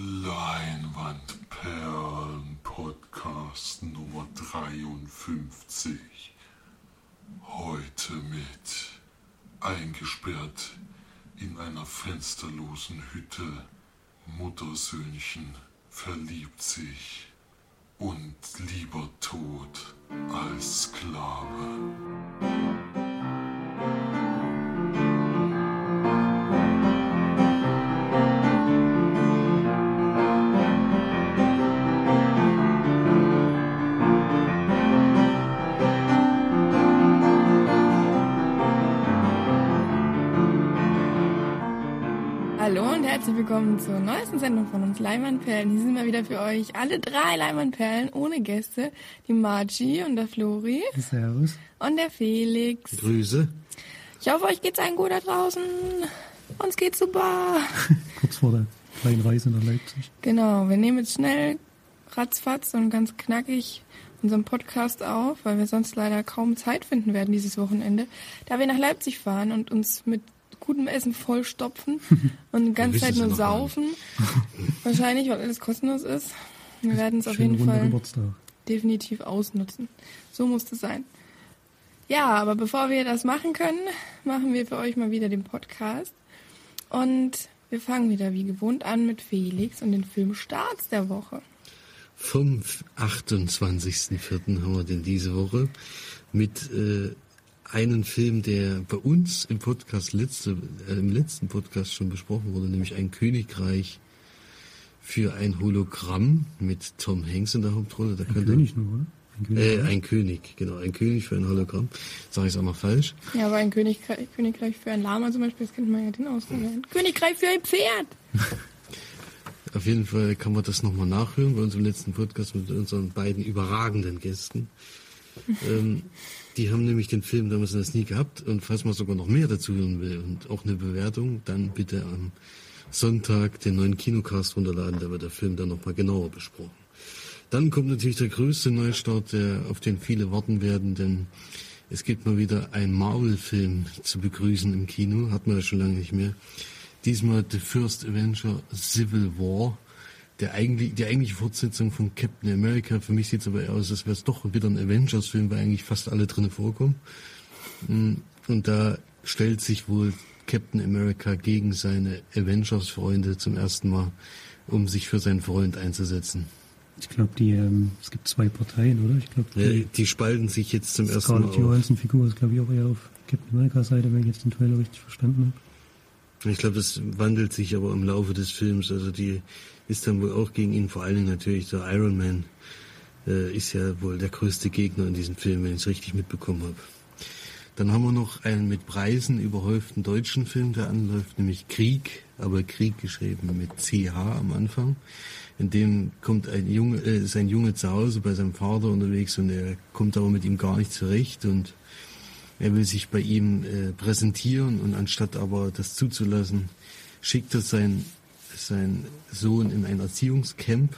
Leinwandperlen Podcast Nummer 53. Heute mit eingesperrt in einer fensterlosen Hütte. Muttersöhnchen verliebt sich und lieber tot als Sklave. Neuesten Sendung von uns Leimannperlen. Hier sind wir wieder für euch alle drei Leimannperlen ohne Gäste. Die Margie und der Flori Servus. und der Felix. Grüße. Ich hoffe, euch geht's allen gut da draußen. Uns geht's super. Kurz vor der kleinen Reise nach Leipzig. Genau, wir nehmen jetzt schnell ratzfatz und ganz knackig unseren Podcast auf, weil wir sonst leider kaum Zeit finden werden dieses Wochenende, da wir nach Leipzig fahren und uns mit gutem Essen vollstopfen und die ganze Zeit nur saufen. Wahrscheinlich, weil alles kostenlos ist. Wir werden es auf jeden Fall Geburtstag. definitiv ausnutzen. So muss es sein. Ja, aber bevor wir das machen können, machen wir für euch mal wieder den Podcast. Und wir fangen wieder wie gewohnt an mit Felix und den Filmstarts der Woche. Vom 28.04. haben wir denn diese Woche mit äh, einem Film, der bei uns im Podcast letzte, äh, im letzten Podcast schon besprochen wurde, nämlich ein Königreich für ein Hologramm mit Tom Hanks in der Hauptrolle. Da Ein könnt ihr- König nur, oder? Ein König. Äh, ein König, genau, ein König für ein Hologramm. Sag ich es auch noch falsch? Ja, aber ein Königreich, Königreich für ein Lama zum Beispiel, das kennt man ja den Ausdruck. Ein Königreich für ein Pferd! Auf jeden Fall kann man das nochmal nachhören bei unserem letzten Podcast mit unseren beiden überragenden Gästen. Ähm, die haben nämlich den Film damals in der Sneak gehabt und falls man sogar noch mehr dazu hören will und auch eine Bewertung, dann bitte am Sonntag den neuen Kinocast runterladen, da wird der Film dann nochmal genauer besprochen. Dann kommt natürlich der größte Neustart, der, auf den viele warten werden, denn es gibt mal wieder einen Marvel-Film zu begrüßen im Kino, hat man ja schon lange nicht mehr. Diesmal The First Avenger Civil War, der eigentlich, die eigentliche Fortsetzung von Captain America. Für mich sieht es aber eher aus, als wäre es doch wieder ein Avengers-Film, weil eigentlich fast alle drinne vorkommen. Mm, Und da stellt sich wohl Captain America gegen seine Avengers-Freunde zum ersten Mal, um sich für seinen Freund einzusetzen. Ich glaube, die, ähm, es gibt zwei Parteien, oder? Ich glaube, Ja, die die spalten sich jetzt zum ersten Mal Scarlett auf. Johansson-Figur ist, glaube ich, auch eher auf Captain America-Seite, wenn ich jetzt den Trailer richtig verstanden habe. Ich glaube, das wandelt sich aber im Laufe des Films. Also die ist dann wohl auch gegen ihn, vor allen Dingen natürlich der Iron Man, äh, ist ja wohl der größte Gegner in diesem Film, wenn ich es richtig mitbekommen habe. Dann haben wir noch einen mit Preisen überhäuften deutschen Film, der anläuft, nämlich Krieg, aber Krieg geschrieben mit CH am Anfang. In dem kommt ein Junge, äh, ist ein Junge zu Hause bei seinem Vater unterwegs und er kommt aber mit ihm gar nicht zurecht und er will sich bei ihm äh, präsentieren und anstatt aber das zuzulassen, schickt er seinen sein Sohn in ein Erziehungscamp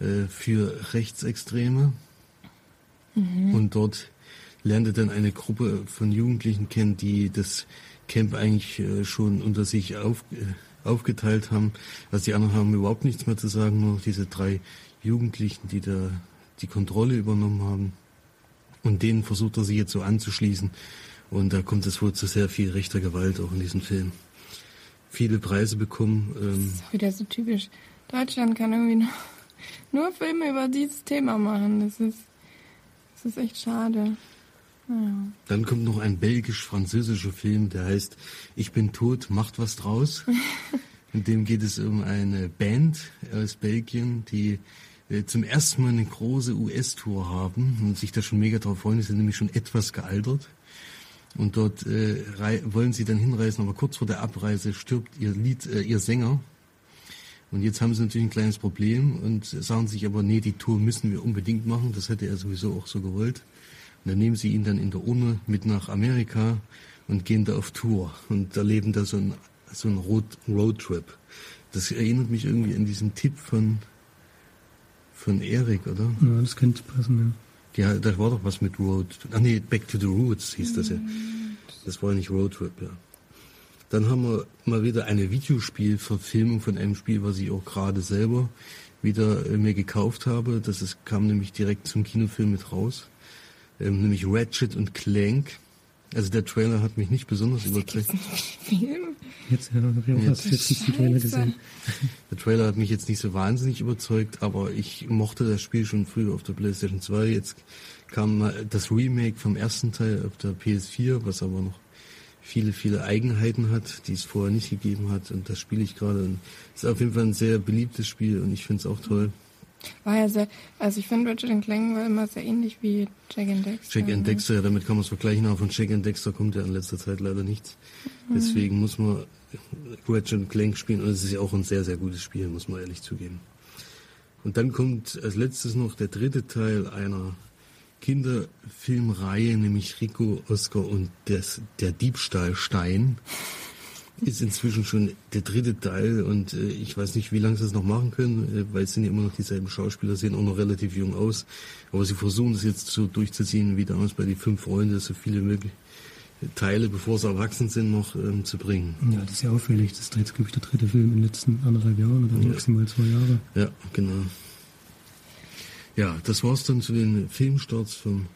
äh, für Rechtsextreme. Und dort lernt er dann eine Gruppe von Jugendlichen kennen, die das Camp eigentlich äh, schon unter sich auf, äh, aufgeteilt haben. Also die anderen haben überhaupt nichts mehr zu sagen, nur diese drei Jugendlichen, die da die Kontrolle übernommen haben. Und denen versucht er sich jetzt so anzuschließen. Und da kommt es wohl zu sehr viel rechter Gewalt auch in diesem Film. Viele Preise bekommen. Ähm, Das ist wieder so typisch. Deutschland kann irgendwie nur, nur Filme über dieses Thema machen. Das ist, das ist echt schade. Naja. dann kommt noch ein belgisch-französischer Film, der heißt Ich bin tot, macht was draus. In dem geht es um eine Band aus Belgien, die zum ersten Mal eine große US-Tour haben und sich da schon mega drauf freuen. Die sind nämlich schon etwas gealtert. Und dort äh, wollen sie dann hinreisen, aber kurz vor der Abreise stirbt ihr Lied, äh, ihr Sänger. Und jetzt haben sie natürlich ein kleines Problem und sagen sich aber, nee, die Tour müssen wir unbedingt machen. Das hätte er sowieso auch so gewollt. Und dann nehmen sie ihn dann in der Urne mit nach Amerika und gehen da auf Tour und erleben da so ein so ein Road Roadtrip. Das erinnert mich irgendwie an diesen Tipp von von Erik, oder? Ja, das könnte passen, Ja, da war doch was mit Road. Ach nee, Back to the Roots hieß das ja. Das war nicht Roadtrip, ja. Dann haben wir mal wieder eine Videospielverfilmung von einem Spiel, was ich auch gerade selber wieder äh, mir gekauft habe. Das ist, kam nämlich direkt zum Kinofilm mit raus. Ähm, nämlich Ratchet und Clank. Also der Trailer hat mich nicht besonders überzeugt. Jetzt ja, habe ich auch erst jetzt den Trailer gesehen. Der Trailer hat mich jetzt nicht so wahnsinnig überzeugt, aber ich mochte das Spiel schon früher auf der PlayStation 2. Jetzt kam mal das Remake vom ersten Teil auf der PS4, was aber noch viele, viele Eigenheiten hat, die es vorher nicht gegeben hat. Und das spiele ich gerade. Und ist auf jeden Fall ein sehr beliebtes Spiel und ich finde es auch toll. War ja sehr, also ich finde Ratchet Clank war immer sehr ähnlich wie Jack and Dexter. Jack and Dexter, ja, damit kann man es vergleichen, aber von Jack and Dexter kommt ja in letzter Zeit leider nichts. Deswegen muss man Ratchet Clank spielen und es ist ja auch ein sehr, sehr gutes Spiel, muss man ehrlich zugeben. Und dann kommt als letztes noch der dritte Teil einer Kinderfilmreihe, nämlich Rico, Oscar und das, der Diebstahlstein. Ist inzwischen schon der dritte Teil und äh, ich weiß nicht, wie lange sie es noch machen können, äh, weil es sind ja immer noch dieselben Schauspieler, sehen auch noch relativ jung aus. Aber sie versuchen es jetzt so durchzuziehen, wie damals bei die fünf Freunde, so viele mögliche Teile, bevor sie erwachsen sind, noch ähm, zu bringen. Ja, das ist ja auffällig. Das ist jetzt, glaube ich, der dritte Film in den letzten anderthalb Jahren oder Ja. maximal zwei Jahre. Ja, genau. Ja, das war's dann zu den Filmstarts vom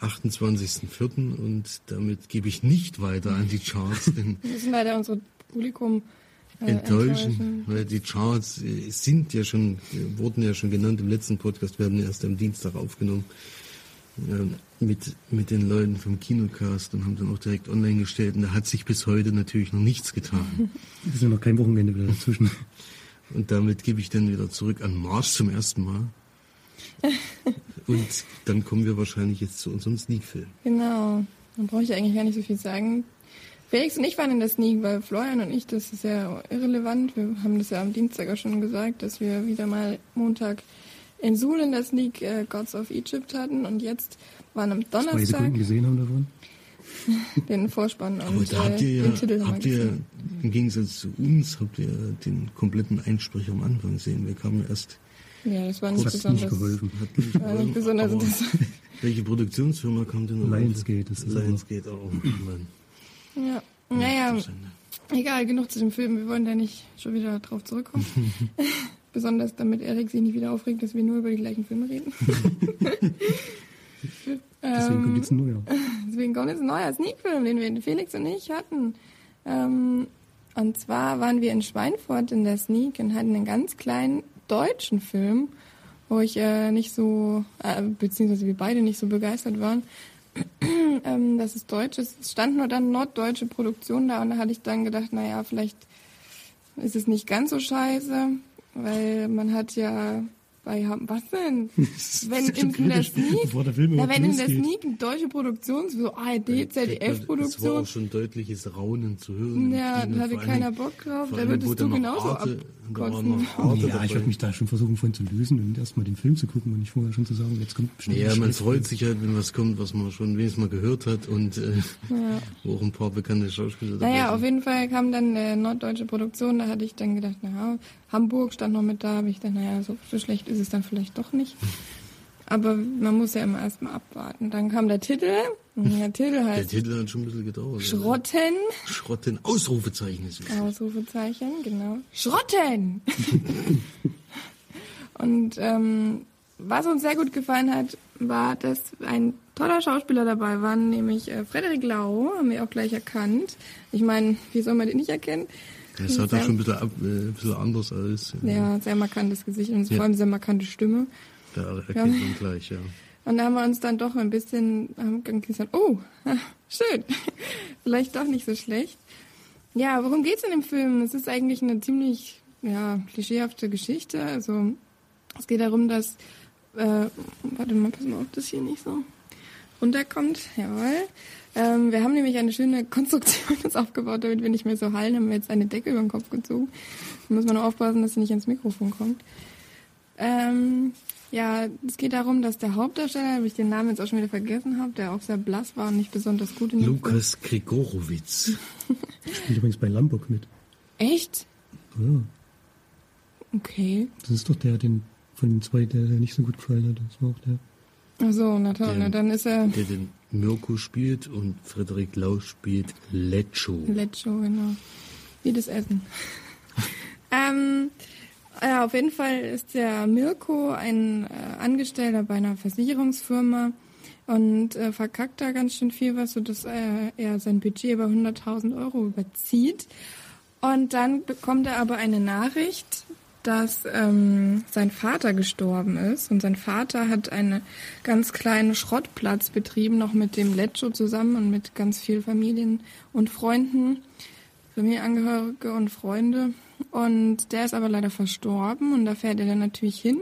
28.04. und damit gebe ich nicht weiter an die Charts, denn Wir müssen leider unser Publikum äh, enttäuschen, weil die Charts äh, sind ja schon, äh, wurden ja schon genannt im letzten Podcast, werden erst am Dienstag aufgenommen ähm, mit, mit den Leuten vom Kinocast und haben dann auch direkt online gestellt und da hat sich bis heute natürlich noch nichts getan. Es ist ja noch kein Wochenende wieder dazwischen. Und damit gebe ich dann wieder zurück an Mars zum ersten Mal. Und dann kommen wir wahrscheinlich jetzt zu unserem Sneak-Film. Genau. Dann brauche ich eigentlich gar nicht so viel sagen. Felix und ich waren in der Sneak, weil Florian und ich, das ist ja irrelevant. Wir haben das ja am Dienstag auch schon gesagt, dass wir wieder mal Montag in Suhl in der Sneak äh, Gods of Egypt hatten und jetzt waren am Zwei Donnerstag Sekunden gesehen haben davon. den Vorspann Aber und da habt äh, ihr den ja, Titel haben habt wir ihr, im Gegensatz zu uns, habt ihr den kompletten Einsprecher am Anfang gesehen. Wir kamen erst Ja, das war Das nicht hat nicht besonders. geholfen. Hat nicht War nicht geholfen, besonders interessant. Welche Produktionsfirma kam denn? Lionsgate ist das Lionsgate auch. Mann. Ja. Naja, egal, genug zu dem Film. Wir wollen da nicht schon wieder drauf zurückkommen. Besonders damit Erik sich nicht wieder aufregt, dass wir nur über die gleichen Filme reden. Deswegen kommt jetzt ein neuer. Deswegen kommt jetzt ein neuer Sneak-Film, den wir Felix und ich hatten. Ähm, und zwar waren wir in Schweinfurt in der Sneak und hatten einen ganz kleinen deutschen Film, wo ich äh, nicht so, äh, beziehungsweise wir beide nicht so begeistert waren. ähm, dass es deutsch. Es stand nur dann norddeutsche Produktion da und da hatte ich dann gedacht, naja, vielleicht ist es nicht ganz so scheiße, weil man hat ja bei, was denn? Wenn in der Sneak der Film na, wenn in der. Sneak eine deutsche Produktion, so ARD, Es war ZDF-Produktion, auch schon deutliches Raunen zu hören. ja, da hatte keiner Bock drauf, da würdest du genauso Arte- Ja, ich würde mich da schon versuchen von zu lösen und erstmal den Film zu gucken und nicht vorher schon zu sagen, jetzt kommt bestimmt Ja, man freut sich halt, wenn was kommt, was man schon wenigstens mal gehört hat und äh, Ja. wo auch ein paar bekannte Schauspieler dabei Naja, auf sind. jeden Fall kam dann eine norddeutsche Produktion, da hatte ich dann gedacht, naja, Hamburg stand noch mit da, habe ich gedacht, naja, so, so schlecht ist es dann vielleicht doch nicht. Aber man muss ja immer erstmal abwarten. Dann kam der Titel, der Titel Der heißt Titel hat schon ein bisschen gedauert. Schrotten, Ja. Schrotten, Ausrufezeichen ist es. Ausrufezeichen, genau. Schrotten! Und ähm, was uns sehr gut gefallen hat, war, dass ein toller Schauspieler dabei war, nämlich äh, Frederik Lau, haben wir auch gleich erkannt. Ich meine, wie soll man den nicht erkennen? Das hat er schon ein bisschen, ab, äh, ein bisschen anders als. Äh, Ja, sehr markantes Gesicht und Ja. vor allem sehr markante Stimme. Da erkennt Ja. man gleich, ja. Und da haben wir uns dann doch ein bisschen haben gesagt, oh, schön, vielleicht doch nicht so schlecht. Ja, worum geht's in dem Film? Es ist eigentlich eine ziemlich ja, klischeehafte Geschichte. Also es geht darum, dass, äh, warte mal, pass mal auf, dass hier nicht so runterkommt. Jawohl. Ähm, wir haben nämlich eine schöne Konstruktion jetzt aufgebaut, damit wir nicht mehr so hallen. Haben wir jetzt eine Decke über den Kopf gezogen. Da muss man nur aufpassen, dass sie nicht ans Mikrofon kommt. Ähm, ja, es geht darum, dass der Hauptdarsteller, ich den Namen jetzt auch schon wieder vergessen habe, der auch sehr blass war und nicht besonders gut in Lukas Grigorowitz. Spielt übrigens bei Lambok mit. Echt? Ja, Okay. das ist doch der, den von den zwei, der, der nicht so gut gefallen hat. Das war auch der. Ach so, na toll, Der- na dann ist er. Der den Mirko spielt und Frederik Lau spielt Lecho. Lecho, genau. Wie das Essen. ähm, ja, auf jeden Fall ist der Mirko ein äh, Angestellter bei einer Versicherungsfirma und äh, verkackt da ganz schön viel was, sodass äh, er sein Budget über 100.000 Euro überzieht. Und dann bekommt er aber eine Nachricht, dass ähm, sein Vater gestorben ist. Und sein Vater hat einen ganz kleinen Schrottplatz betrieben, noch mit dem Lecho zusammen und mit ganz vielen Familien und Freunden, Familienangehörige und Freunde. Und der ist aber leider verstorben und da fährt er dann natürlich hin,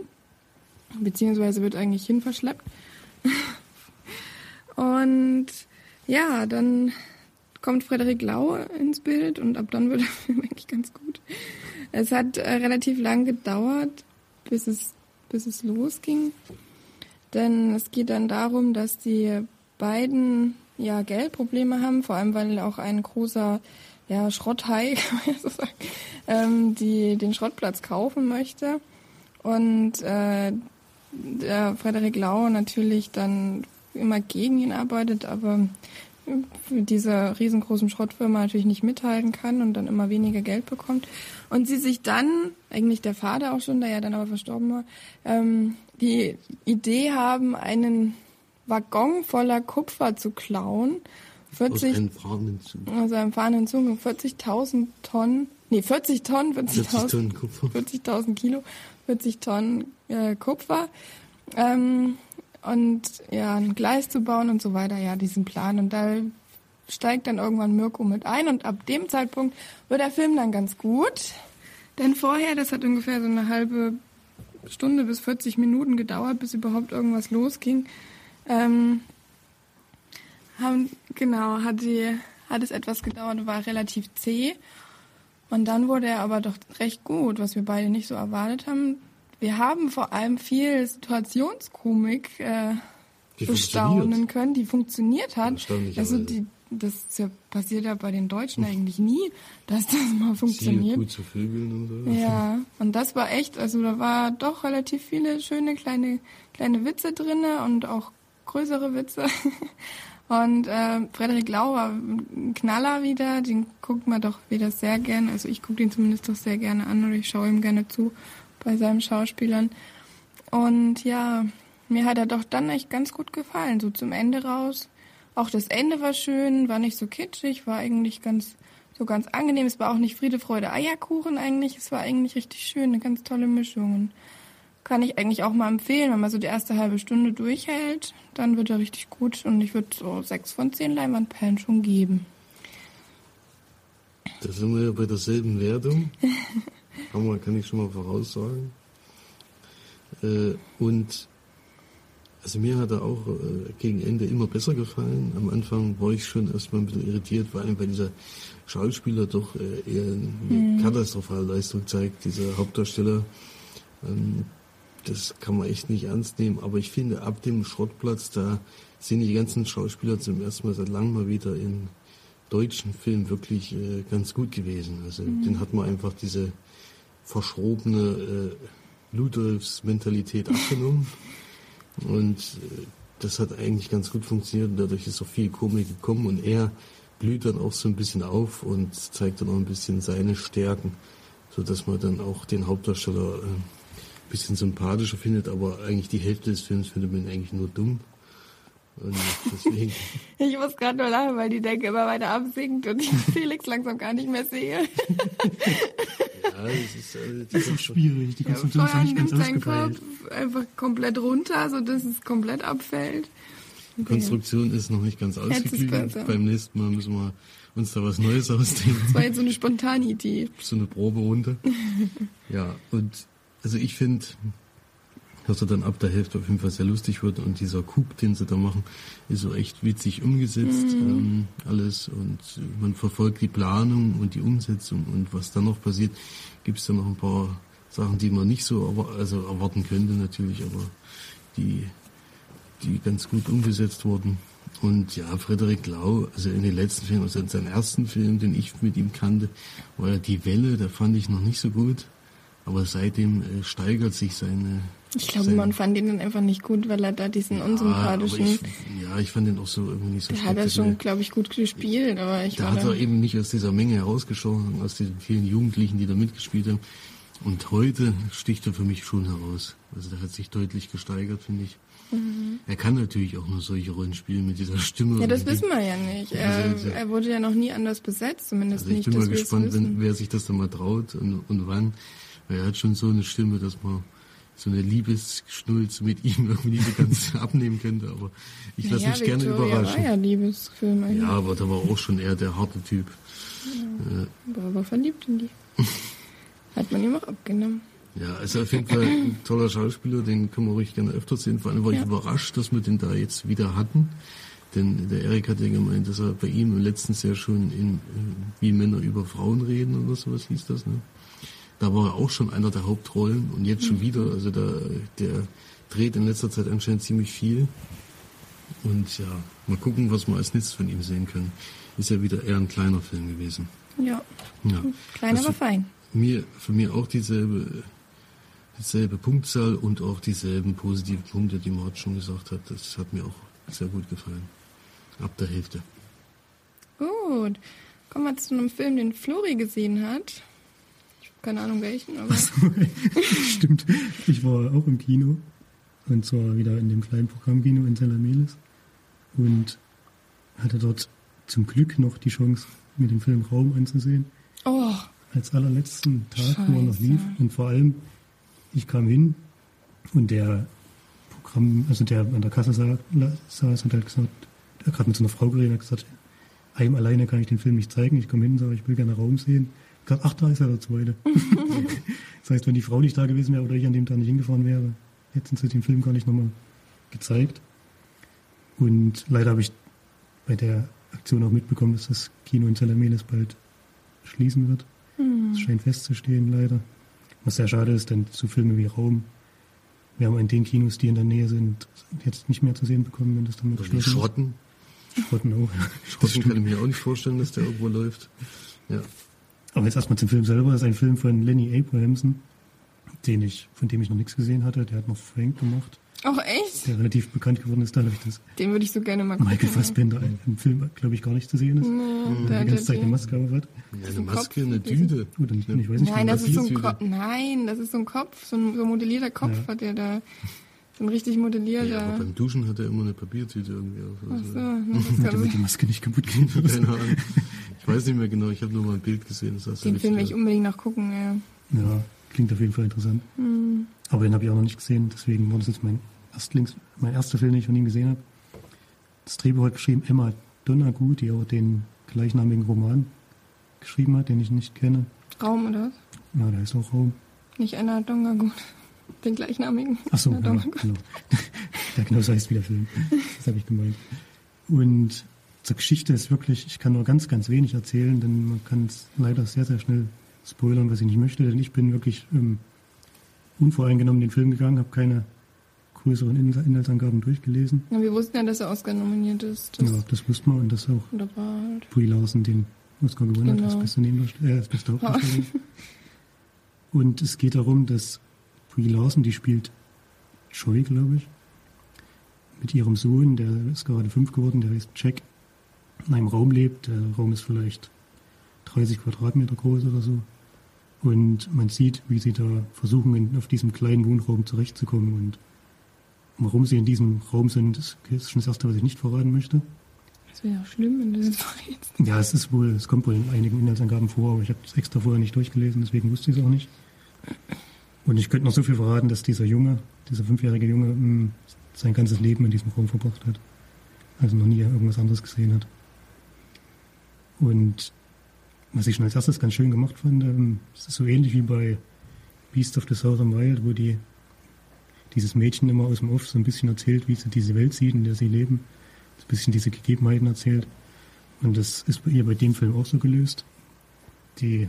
beziehungsweise wird eigentlich hin verschleppt. und ja, dann kommt Frederik Lau ins Bild und ab dann wird der Film eigentlich ganz gut. Es hat äh, relativ lang gedauert, bis es, bis es losging. Denn es geht dann darum, dass die beiden ja Geldprobleme haben, vor allem weil auch ein großer ja, Schrotthai, kann man ja so sagen, ähm, die den Schrottplatz kaufen möchte. Und äh, der Frederik Lau natürlich dann immer gegen ihn arbeitet, aber mit dieser riesengroßen Schrottfirma natürlich nicht mithalten kann und dann immer weniger Geld bekommt. Und sie sich dann, eigentlich der Vater auch schon, der ja dann aber verstorben war, ähm, die Idee haben, einen Waggon voller Kupfer zu klauen. 40, aus einem fahrenden Zug. Aus einem fahrenden Zug. 40.000 Tonnen, nee, 40 Tonnen, 40.000 40 Kupfer. 40.000 Kilo, 40 Tonnen äh, Kupfer. Ähm, und ja, ein Gleis zu bauen und so weiter, ja, diesen Plan. Und da steigt dann irgendwann Mirko mit ein und ab dem Zeitpunkt wird der Film dann ganz gut. Denn vorher, das hat ungefähr so eine halbe Stunde bis 40 Minuten gedauert, bis überhaupt irgendwas losging. Ähm, haben, genau, hat, die, hat es etwas gedauert, war relativ zäh. Und dann wurde er aber doch recht gut, was wir beide nicht so erwartet haben wir haben vor allem viel Situationskomik äh, bestaunen können, die funktioniert hat. Also die, das ja, passiert ja bei den Deutschen eigentlich nie, dass das mal funktioniert. Gut zu Vögeln und so. Ja, und das war echt, also da war doch relativ viele schöne kleine kleine Witze drinne und auch größere Witze. Und äh, Frederik war ein Knaller wieder, den guckt man doch wieder sehr gerne. Also ich gucke den zumindest doch sehr gerne an oder ich schaue ihm gerne zu bei seinen Schauspielern. Und ja, mir hat er doch dann echt ganz gut gefallen, so zum Ende raus. Auch das Ende war schön, war nicht so kitschig, war eigentlich ganz so ganz angenehm. Es war auch nicht Friede, Freude, Eierkuchen eigentlich. Es war eigentlich richtig schön, eine ganz tolle Mischung. Und kann ich eigentlich auch mal empfehlen, wenn man so die erste halbe Stunde durchhält, dann wird er richtig gut. Und ich würde so sechs von zehn Leinwandperlen schon geben. Da sind wir ja bei derselben Wertung. Hammer kann ich schon mal voraussagen. Äh, und also mir hat er auch äh, gegen Ende immer besser gefallen. Am Anfang war ich schon erstmal ein bisschen irritiert, vor allem weil dieser Schauspieler doch äh, eher eine mhm. katastrophale Leistung zeigt, dieser Hauptdarsteller. Ähm, das kann man echt nicht ernst nehmen. Aber ich finde, ab dem Schrottplatz, da sind die ganzen Schauspieler zum ersten Mal seit langem mal wieder in deutschen Filmen wirklich äh, ganz gut gewesen. Also mhm. den hat man einfach diese verschrobene äh, Ludolfs-Mentalität abgenommen. und äh, das hat eigentlich ganz gut funktioniert und dadurch ist auch viel Komik gekommen und er blüht dann auch so ein bisschen auf und zeigt dann auch ein bisschen seine Stärken, so dass man dann auch den Hauptdarsteller äh, bisschen sympathischer findet, aber eigentlich die Hälfte des Films findet man eigentlich nur dumm. Und deswegen. ich muss gerade nur lachen, weil die Decke immer weiter absinkt und ich Felix langsam gar nicht mehr sehe. Ja, das ist, äh, das ist schwierig. Die Konstruktion ja, ist nicht ganz ausgefeilt. Kopf einfach komplett runter, sodass es komplett abfällt. Die Konstruktion ist noch nicht ganz ausgeklügelt. Beim nächsten Mal müssen wir uns da was Neues ausdenken. Das war jetzt so eine spontane Idee. So eine Proberunde. ja, und also ich finde, dass er dann ab der Hälfte auf jeden Fall sehr lustig wird und dieser Coup, den sie da machen, ist so echt witzig umgesetzt mhm. ähm, alles und man verfolgt die Planung und die Umsetzung und was dann noch passiert, gibt es da noch ein paar Sachen, die man nicht so also erwarten könnte natürlich, aber die, die ganz gut umgesetzt wurden. Und ja, Frederik Lau, also in den letzten Filmen, also in seinem ersten Film, den ich mit ihm kannte, war ja Die Welle, da fand ich noch nicht so gut. Aber seitdem äh, steigert sich seine ich glaube, man fand ihn dann einfach nicht gut, weil er da diesen unsympathischen. Ich, ja, Ja, ich fand den auch so irgendwie nicht so Der hat das schon, glaube ich, gut gespielt, aber ich Da hat er eben nicht aus dieser Menge herausgeschoben, aus den vielen Jugendlichen, die da mitgespielt haben. Und heute sticht er für mich schon heraus. Also der hat sich deutlich gesteigert, finde ich. Mhm. Er kann natürlich auch nur solche Rollen spielen mit dieser Stimme. Ja, das wissen wir ja nicht. Er, also, er, wurde ja noch nie anders besetzt, zumindest also nicht. Ich bin mal gespannt, wenn, wer sich das dann mal traut und, und wann. Weil er hat schon so eine Stimme, dass man so eine Liebesschnulz mit ihm irgendwie nicht ganz abnehmen könnte. Aber ich lasse naja, mich gerne überraschen. War ja Liebesfilm Ja, aber da war auch schon eher der harte Typ. Ja, äh, war aber verliebt in die. Hat man ihm auch abgenommen. Ja, also auf jeden Fall ein toller Schauspieler, den können wir ruhig gerne öfter sehen. Vor allem war ja. ich überrascht, dass wir den da jetzt wieder hatten. Denn der Erik hat ja gemeint, dass er bei ihm letztens ja schon in äh, Wie Männer über Frauen reden oder sowas hieß das. Ne? Da war er auch schon einer der Hauptrollen und jetzt schon wieder. Also der, der dreht in letzter Zeit anscheinend ziemlich viel. Und ja, mal gucken, was wir als nächstes von ihm sehen können. Ist ja wieder eher ein kleiner Film gewesen. Ja. ja. Klein, aber fein. Mir, für mich auch dieselbe, dieselbe Punktzahl und auch dieselben positiven Punkte, die man schon gesagt hat. Das hat mir auch sehr gut gefallen. Ab der Hälfte. Gut. Kommen wir zu einem Film, den Flori gesehen hat. Keine Ahnung welchen, aber. So, stimmt. Ich war auch im Kino. Und zwar wieder in dem kleinen Programmkino in Salameles. Und hatte dort zum Glück noch die Chance, mir den Film Raum anzusehen. Oh. Als allerletzten Tag, Scheiße. wo er noch lief. Und vor allem, ich kam hin und der Programm, also der an der Kasse saß, hat halt gesagt, er hat gerade mit so einer Frau geredet, hat gesagt, einem alleine kann ich den Film nicht zeigen. Ich komme hin und sage, ich will gerne Raum sehen gesagt, ach, da ist ja der zweite. das heißt, wenn die Frau nicht da gewesen wäre oder ich an dem Tag nicht hingefahren wäre, hätten sie den Film gar nicht nochmal gezeigt. Und leider habe ich bei der Aktion auch mitbekommen, dass das Kino in Salameles bald schließen wird. Mhm. Das scheint festzustehen, leider. Was sehr schade ist, denn so Filme wie Raum, wir haben in den Kinos, die in der Nähe sind, jetzt nicht mehr zu sehen bekommen, wenn das dann mit geschlossen Schrotten. Schrotten auch. Schrotten kann ich mir auch nicht vorstellen, dass der irgendwo läuft. Ja. Aber jetzt erstmal zum Film selber. Das ist ein Film von Lenny Abrahamson, den ich, von dem ich noch nichts gesehen hatte. Der hat noch Frank gemacht. Ach, echt? Der relativ bekannt geworden ist dadurch, dass. Den würde ich so gerne mal gucken. Michael Fassbender im Film, glaube ich, gar nicht zu sehen ist. Nee, der die ganze Zeit eine Maske auf hat. Ja, eine Maske, eine Düde. Oder nicht, ich weiß nicht, Nein, das ist so ein Kopf. Nein, das ist so ein Kopf, so ein so modellierter Kopf ja. hat der da. So ein richtig modellierter. Ja, aber beim Duschen hat er immer eine Papiertüte irgendwie auf. Ach so, ne, das damit die Maske nicht kaputt gehen. Keine Ahnung. Ich weiß nicht mehr genau, ich habe nur mal ein Bild gesehen. Das den Film will ich unbedingt noch gucken, ja. Ja, klingt auf jeden Fall interessant. Mhm. Aber den habe ich auch noch nicht gesehen, deswegen war das jetzt mein, Erstlings, mein erster Film, den ich von ihm gesehen habe. Das Drehbuch hat geschrieben Emma Donagu, die auch den gleichnamigen Roman geschrieben hat, den ich nicht kenne. Raum, oder was? Ja, der ist auch Raum. Nicht Emma Donagu, den gleichnamigen. Ach so, ja, genau. Der genau so heißt wie der Film. Das habe ich gemeint. Und zur Geschichte ist wirklich, ich kann nur ganz, ganz wenig erzählen, denn man kann es leider sehr, sehr schnell spoilern, was ich nicht möchte, denn ich bin wirklich ähm, unvoreingenommen in den Film gegangen, habe keine größeren Inhaltsangaben durchgelesen. Ja, wir wussten ja, dass er Oscar nominiert ist. Das ja, das wussten wir und dass auch halt. Brie Larson den Oscar gewonnen genau. hat, das beste, Nebendarsteller, äh, das beste und es geht darum, dass Brie Larson, die spielt Joy, glaube ich, mit ihrem Sohn, der ist gerade fünf geworden, der heißt Jack, in einem Raum lebt. Der Raum ist vielleicht 30 Quadratmeter groß oder so. Und man sieht, wie sie da versuchen, auf diesem kleinen Wohnraum zurechtzukommen. Und warum sie in diesem Raum sind, ist schon das Erste, was ich nicht verraten möchte. Das wäre ja schlimm, wenn du das verrätst. Ja, es ist wohl, es kommt wohl in einigen Inhaltsangaben vor, aber ich habe es extra vorher nicht durchgelesen, deswegen wusste ich es auch nicht. Und ich könnte noch so viel verraten, dass dieser Junge, dieser fünfjährige Junge, hm, sein ganzes Leben in diesem Raum verbracht hat. Also noch nie irgendwas anderes gesehen hat. Und was ich schon als erstes ganz schön gemacht fand, ähm, es ist so ähnlich wie bei Beast of the Southern Wild, wo die dieses Mädchen immer aus dem Off so ein bisschen erzählt, wie sie diese Welt sieht, in der sie leben, ein bisschen diese Gegebenheiten erzählt. Und das ist hier bei dem Film auch so gelöst. Die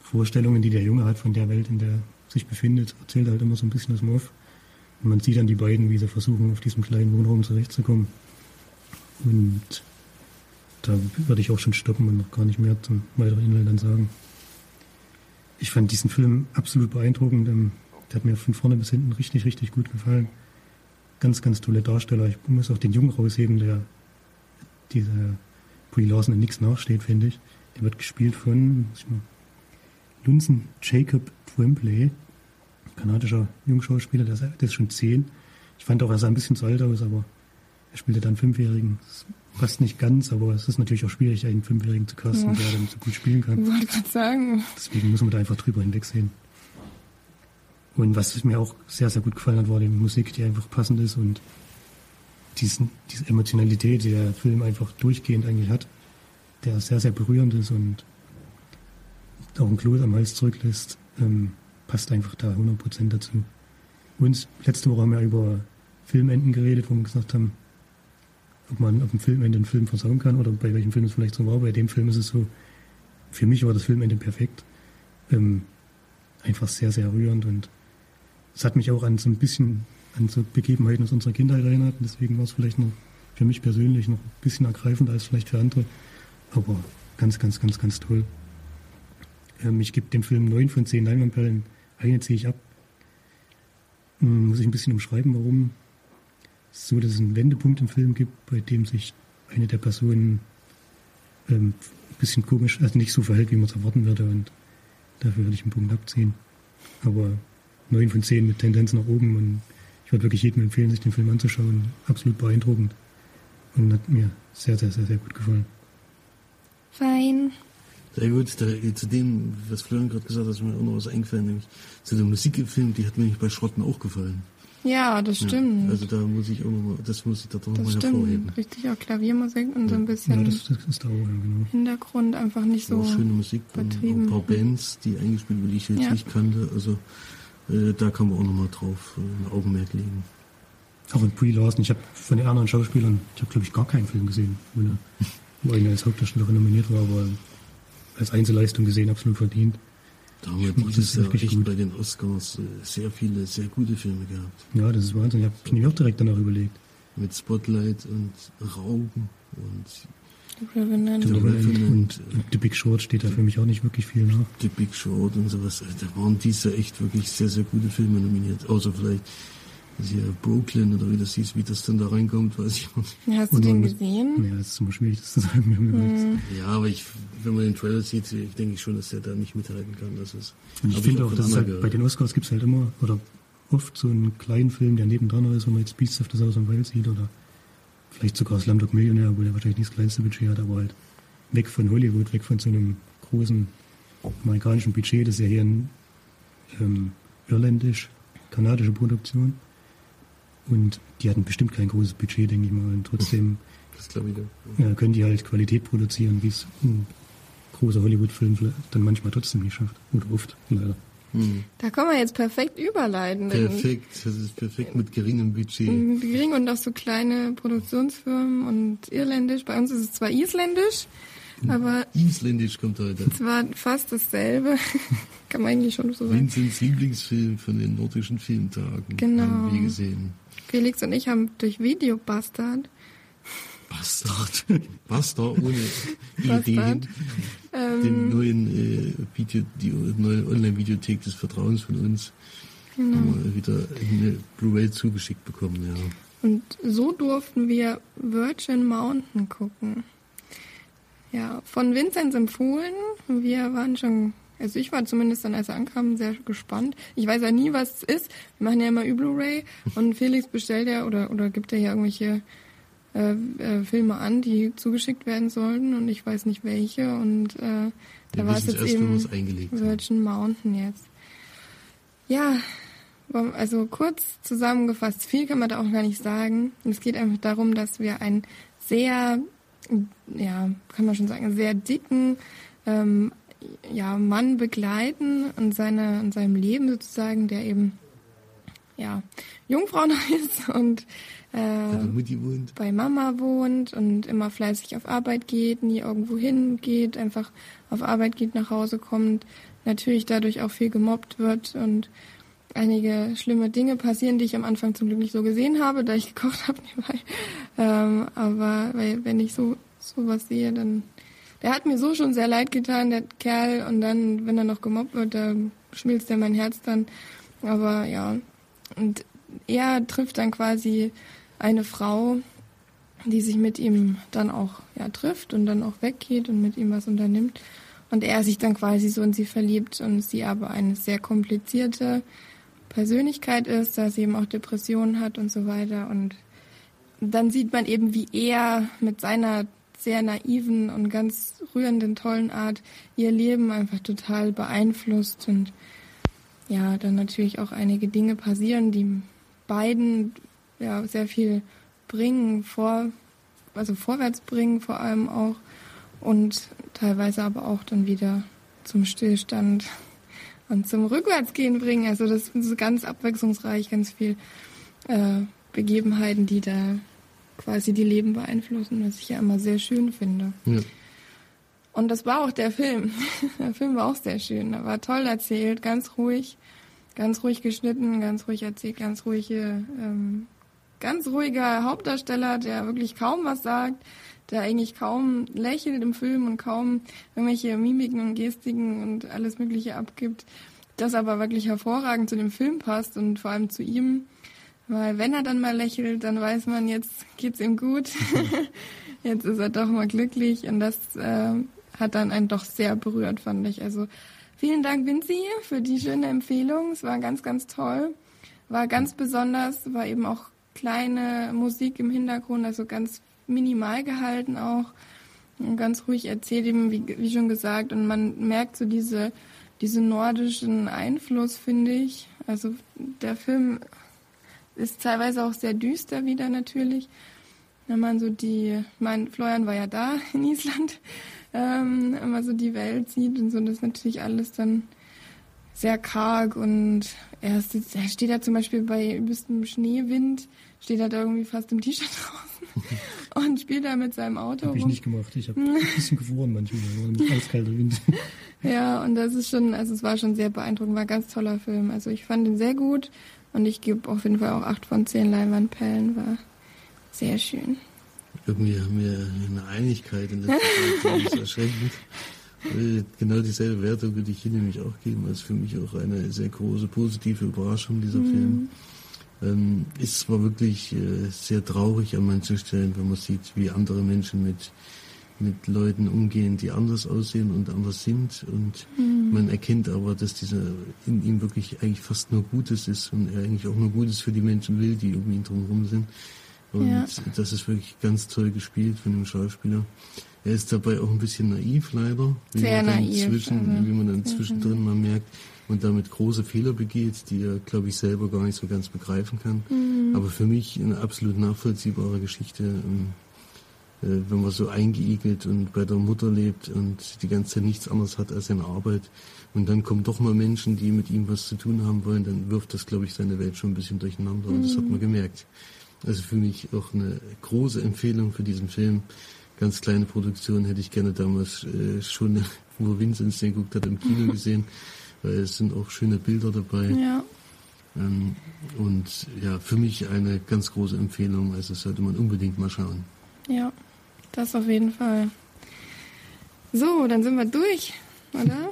Vorstellungen, die der Junge hat von der Welt, in der er sich befindet, erzählt er halt immer so ein bisschen aus dem Off. Und man sieht dann die beiden, wie sie versuchen, auf diesem kleinen Wohnraum zurechtzukommen. Und da würde ich auch schon stoppen und noch gar nicht mehr zum weiteren Inhalt dann sagen. Ich fand diesen Film absolut beeindruckend. Ähm, der hat mir von vorne bis hinten richtig, richtig gut gefallen. ganz, ganz tolle Darsteller. Ich muss auch den Jungen rausheben, der dieser Brie Larson in nichts nachsteht, finde ich. Der wird gespielt von Lunzen Jacob Tremblay, kanadischer Jungschauspieler, der ist, der ist schon zehn. Ich fand auch, er sah ein bisschen zu alt aus, aber er spielte dann Fünfjährigen. Das passt nicht ganz, aber es ist natürlich auch schwierig, einen Fünfjährigen zu casten, ja. der dann so gut spielen kann. Ich wollte gerade sagen. Deswegen muss man da einfach drüber hinwegsehen. Und was mir auch sehr, sehr gut gefallen hat, war die Musik, die einfach passend ist und diesen, diese Emotionalität, die der Film einfach durchgehend eigentlich hat, der sehr, sehr berührend ist und auch ein Kloß am Hals zurücklässt, ähm, passt einfach da 100% dazu. Und letzte Woche haben wir über Filmenden geredet, wo wir gesagt haben, ob man auf dem Filmende einen Film versauen kann oder bei welchem Film es vielleicht so war. Bei dem Film ist es so, für mich war das Filmende perfekt. Ähm, einfach sehr, sehr rührend und es hat mich auch an so ein bisschen an so Begebenheiten aus unserer Kindheit erinnert. Und deswegen war es vielleicht noch für mich persönlich noch ein bisschen ergreifender als vielleicht für andere. Aber ganz, ganz, ganz, ganz toll. Ähm, ich gebe dem Film 9 von 10 Leinwandperlen. Eine ziehe ich ab. Ähm, muss ich ein bisschen umschreiben, warum. Es ist so, dass es einen Wendepunkt im Film gibt, bei dem sich eine der Personen ähm, ein bisschen komisch, also nicht so verhält, wie man es erwarten würde. Und dafür würde ich einen Punkt abziehen. Aber 9 von 10 mit Tendenz nach oben und ich würde wirklich jedem empfehlen, sich den Film anzuschauen. Absolut beeindruckend und hat mir sehr, sehr, sehr, sehr gut gefallen. Fein. Sehr gut. Da, zu dem, was Florian gerade gesagt hat, ist mir auch noch was eingefallen, nämlich zu der Musik im Film, die hat mir nicht bei Schrotten auch gefallen. Ja, das stimmt. Ja, also da muss ich auch nochmal, das muss ich da doch nochmal hervorheben. Richtig, auch Klaviermusik und ja. so ein bisschen ja, das, das ist da auch, genau. Hintergrund einfach nicht so. Auch schöne Musik, übertrieben. ein paar Bands, die eingespielt wurden, die ich jetzt ja. nicht kannte. Also äh, da kann man auch nochmal drauf äh, ein Augenmerk legen. Auch in Brie Larson, ich habe von den anderen Schauspielern, ich habe glaube ich gar keinen Film gesehen, wo, eine als Hauptdarstellerin nominiert war, aber als Einzelleistung gesehen absolut verdient. Da haben wir dieses Jahr echt gut. bei den Oscars äh, sehr viele, sehr gute Filme gehabt. Ja, das ist Wahnsinn. Ich habe mich auch direkt danach überlegt. Mit Spotlight und Rauben und The Revenant. The Revenant und, und The Big Short steht da für mich auch nicht wirklich viel nach. The Big Short und sowas. Da waren diese echt wirklich sehr, sehr gute Filme nominiert. Außer vielleicht hier Brooklyn oder wie das hieß, wie das dann da reinkommt, weiß ich nicht. Hast du den gesehen? Ja, das ist immer schwierig, das zu sagen. Hm. Ja, aber ich, wenn man den Trailer sieht, ich denke schon, dass der da nicht mithalten kann. Das ist, und ich finde auch, dass halt, bei den Oscars gibt es halt immer, oder oft so einen kleinen Film, der nebendran ist, wenn man jetzt Beasts of the Southern Wild sieht, oder vielleicht sogar Slumdog Millionär, wo der wahrscheinlich nicht das kleinste Budget hat, aber halt weg von Hollywood, weg von so einem großen amerikanischen Budget, das ist ja hier ein ähm, irländisch-kanadische Produktion. Und die hatten bestimmt kein großes Budget, denke ich mal. Und trotzdem ja, können die halt Qualität produzieren, wie es ein großer Hollywood-Film dann manchmal trotzdem nicht schafft. Oder oft, leider. Hm. Da kann man jetzt perfekt überleiten. Perfekt, das ist perfekt mit geringem Budget. Gering und auch so kleine Produktionsfirmen und irländisch. Bei uns ist es zwar isländisch. Aber. Isländisch kommt heute. Es war fast dasselbe. kann man eigentlich schon so sagen. Vincents Lieblingsfilm von den nordischen Filmtagen. Genau. Haben wir gesehen. Felix und ich haben durch Video Bastard Bastard. Bastard ohne Ideen. Ähm, den neuen äh, Video, die neue Online-Videothek des Vertrauens von uns. Genau. Haben wir wieder eine Blu-ray zugeschickt bekommen, ja. Und so durften wir Virgin Mountain gucken. Ja, von Vinzenz empfohlen. Wir waren schon, also ich war zumindest dann, als er ankam, sehr gespannt. Ich weiß ja nie, was es ist. Wir machen ja immer Ü-Blu-ray und Felix bestellt ja oder, oder gibt ja irgendwelche äh, äh, Filme an, die zugeschickt werden sollten und ich weiß nicht welche und äh, da war es jetzt eben Virgin Mountain jetzt. Ja, also kurz zusammengefasst, viel kann man da auch gar nicht sagen. Es geht einfach darum, dass wir einen sehr, ja, kann man schon sagen, sehr dicken ähm, ja, Mann begleiten in, seiner, in seinem Leben sozusagen, der eben ja, Jungfrau noch ist und äh, bei Mama wohnt und immer fleißig auf Arbeit geht, nie irgendwo hingeht, einfach auf Arbeit geht, nach Hause kommt, natürlich dadurch auch viel gemobbt wird und einige schlimme Dinge passieren, die ich am Anfang zum Glück nicht so gesehen habe, da ich gekocht habe nebenbei. Ähm, aber weil, wenn ich so sowas sehe, dann der hat mir so schon sehr leid getan, der Kerl, und dann, wenn er noch gemobbt wird, da schmilzt er mein Herz dann. Aber ja, und er trifft dann quasi eine Frau, die sich mit ihm dann auch ja, trifft und dann auch weggeht und mit ihm was unternimmt. Und er sich dann quasi so in sie verliebt und sie aber eine sehr komplizierte Persönlichkeit ist, da sie eben auch Depressionen hat und so weiter. Und dann sieht man eben, wie er mit seiner sehr naiven und ganz rührenden, tollen Art ihr Leben einfach total beeinflusst. Und ja, dann natürlich auch einige Dinge passieren, die beiden ja sehr viel bringen, vor, also vorwärts bringen vor allem auch. Und teilweise aber auch dann wieder zum Stillstand und zum Rückwärtsgehen bringen. Also das ist ganz abwechslungsreich, ganz viel äh, Begebenheiten, die da quasi die Leben beeinflussen, was ich ja immer sehr schön finde. Ja. Und das war auch der Film. der Film war auch sehr schön. Er war toll erzählt, ganz ruhig, ganz ruhig geschnitten, ganz ruhig erzählt, ganz ruhige, ähm, ganz ruhiger Hauptdarsteller, der wirklich kaum was sagt, der eigentlich kaum lächelt im Film und kaum irgendwelche Mimiken und Gestiken und alles Mögliche abgibt, das aber wirklich hervorragend zu dem Film passt und vor allem zu ihm. Weil wenn er dann mal lächelt, dann weiß man, jetzt geht's ihm gut. jetzt ist er doch mal glücklich und das äh, hat dann einen doch sehr berührt, fand ich. Also vielen Dank, Vinci, für die schöne Empfehlung. Es war ganz, ganz toll. War ganz besonders, war eben auch kleine Musik im Hintergrund, also ganz minimal gehalten auch. Und ganz ruhig erzählt eben, wie, wie schon gesagt. Und man merkt so diese, diese nordischen Einfluss, finde ich. Also der Film ist teilweise auch sehr düster wieder natürlich. Wenn man so die, mein Florian war ja da in Island, ähm, wenn man so die Welt sieht und so, das ist natürlich alles dann sehr karg und er, ist, er steht da zum Beispiel bei übelstem Schneewind, steht er da irgendwie fast im T-Shirt draußen und spielt da mit seinem Auto. Habe ich nicht gemacht. Ich habe ein bisschen gefroren manchmal, weil eiskalter Wind. ja, und das ist schon, also es war schon sehr beeindruckend, war ein ganz toller Film. Also ich fand ihn sehr gut und ich gebe auf jeden Fall auch acht von zehn Leinwandperlen, war sehr schön. Irgendwie haben wir eine Einigkeit in der Zeit, die ist erschreckend. Genau dieselbe Wertung würde ich hier nämlich auch geben. Das ist für mich auch eine sehr große positive Überraschung, dieser mhm. Film. Ähm, ist zwar wirklich äh, sehr traurig an manchen Stellen, wenn man sieht, wie andere Menschen mit, mit Leuten umgehen, die anders aussehen und anders sind. Und mhm. man erkennt aber, dass dieser in ihm wirklich eigentlich fast nur Gutes ist und er eigentlich auch nur Gutes für die Menschen will, die um ihn drumherum sind. Und ja. das ist wirklich ganz toll gespielt von dem Schauspieler. Er ist dabei auch ein bisschen naiv leider, wie Sehr man dann, naiv, zwischen, wie man dann zwischendrin mal merkt und damit große Fehler begeht, die er, glaube ich, selber gar nicht so ganz begreifen kann. Mhm. Aber für mich eine absolut nachvollziehbare Geschichte, ähm, äh, wenn man so eingeigelt und bei der Mutter lebt und die ganze Zeit nichts anderes hat als seine Arbeit. Und dann kommen doch mal Menschen, die mit ihm was zu tun haben wollen, dann wirft das, glaube ich, seine Welt schon ein bisschen durcheinander. Mhm. Und das hat man mhm. gemerkt. Also für mich auch eine große Empfehlung für diesen Film ganz kleine Produktion hätte ich gerne damals äh, schon, wo Vinzenz den geguckt hat, im Kino gesehen, weil es sind auch schöne Bilder dabei. Ja. Ähm, und ja, für mich eine ganz große Empfehlung, also sollte man unbedingt mal schauen. Ja, das auf jeden Fall. So, dann sind wir durch, oder?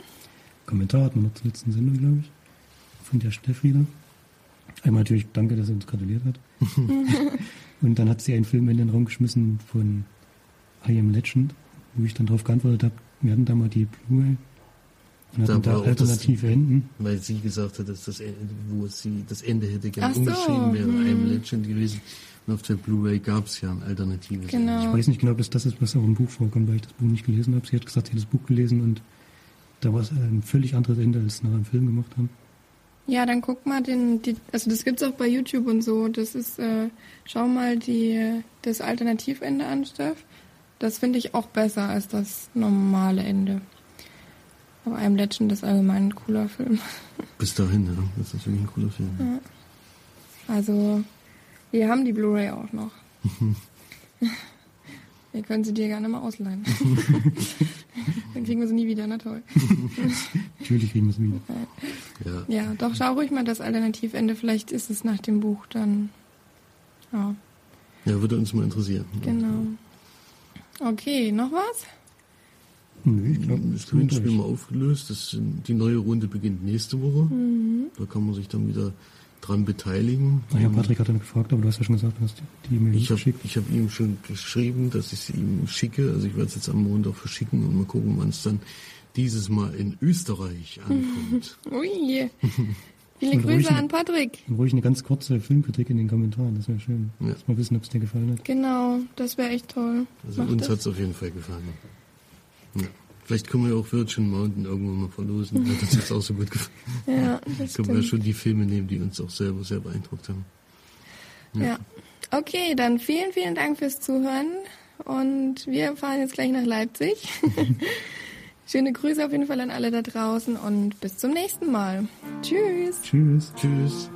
Kommentar hatten wir noch zur letzten Sendung, glaube ich. Von der Steffi da. Einmal natürlich danke, dass er uns gratuliert hat. und dann hat sie einen Film in den Raum geschmissen von I Am Legend, wo ich dann darauf geantwortet habe, wir hatten da mal die Blu-ray und da, da alternative das, Enden. Weil sie gesagt hat, dass das Ende, wo sie das Ende hätte gerne so, umgeschrieben wäre, hm. Am Legend gewesen. Und auf der Blu-ray gab es ja ein alternatives genau. Ende. Ich weiß nicht genau, ob das das ist, was auch im Buch vorkommt, weil ich das Buch nicht gelesen habe. Sie hat gesagt, sie hat das Buch gelesen und da war es ein völlig anderes Ende, als sie nachher im Film gemacht haben. Ja, dann guck mal den, die, also das gibt's auch bei YouTube und so. Das ist, äh, schau mal die, das Alternativende an, Steff. Das finde ich auch besser als das normale Ende. Aber I'm Legend ist allgemein ein cooler Film. Bis dahin, ja. Das ist wirklich ein cooler Film. Ja. Also, wir haben die Blu-ray auch noch. wir können sie dir gerne mal ausleihen. Dann kriegen wir sie nie wieder, na toll. Natürlich kriegen wir sie wieder. Ja. ja, doch, schau ruhig mal das Alternativende. Vielleicht ist es nach dem Buch dann. Ja. Ja, würde uns mal interessieren. Genau. Okay, noch was? Nee, ich glaube, das Gewinnspiel mal aufgelöst. Das, die neue Runde beginnt nächste Woche. Mhm. Da kann man sich dann wieder dran beteiligen. Naja, Patrick hat dann gefragt, aber du hast ja schon gesagt, du hast die E-Mail ich geschickt. Ich habe ihm schon geschrieben, dass ich sie ihm schicke. Also ich werde es jetzt am Montag verschicken und mal gucken, wann es dann dieses Mal in Österreich ankommt. Ui. Viele Grüße an Patrick. Und ruhig eine ganz kurze Filmkritik in den Kommentaren, das wäre schön. Ja. Dass wir wissen, ob es dir gefallen hat. Genau, das wäre echt toll. Also Mach uns hat es auf jeden Fall gefallen. Ja. Vielleicht können wir auch Virgin Mountain irgendwann mal verlosen. Hat uns jetzt auch so gut gefallen. Ja, das Können wir ja schon die Filme nehmen, die uns auch selber sehr beeindruckt haben. Ja. ja. Okay, dann vielen, vielen Dank fürs Zuhören. Und wir fahren jetzt gleich nach Leipzig. Schöne Grüße auf jeden Fall an alle da draußen und bis zum nächsten Mal. Tschüss. Tschüss. Tschüss.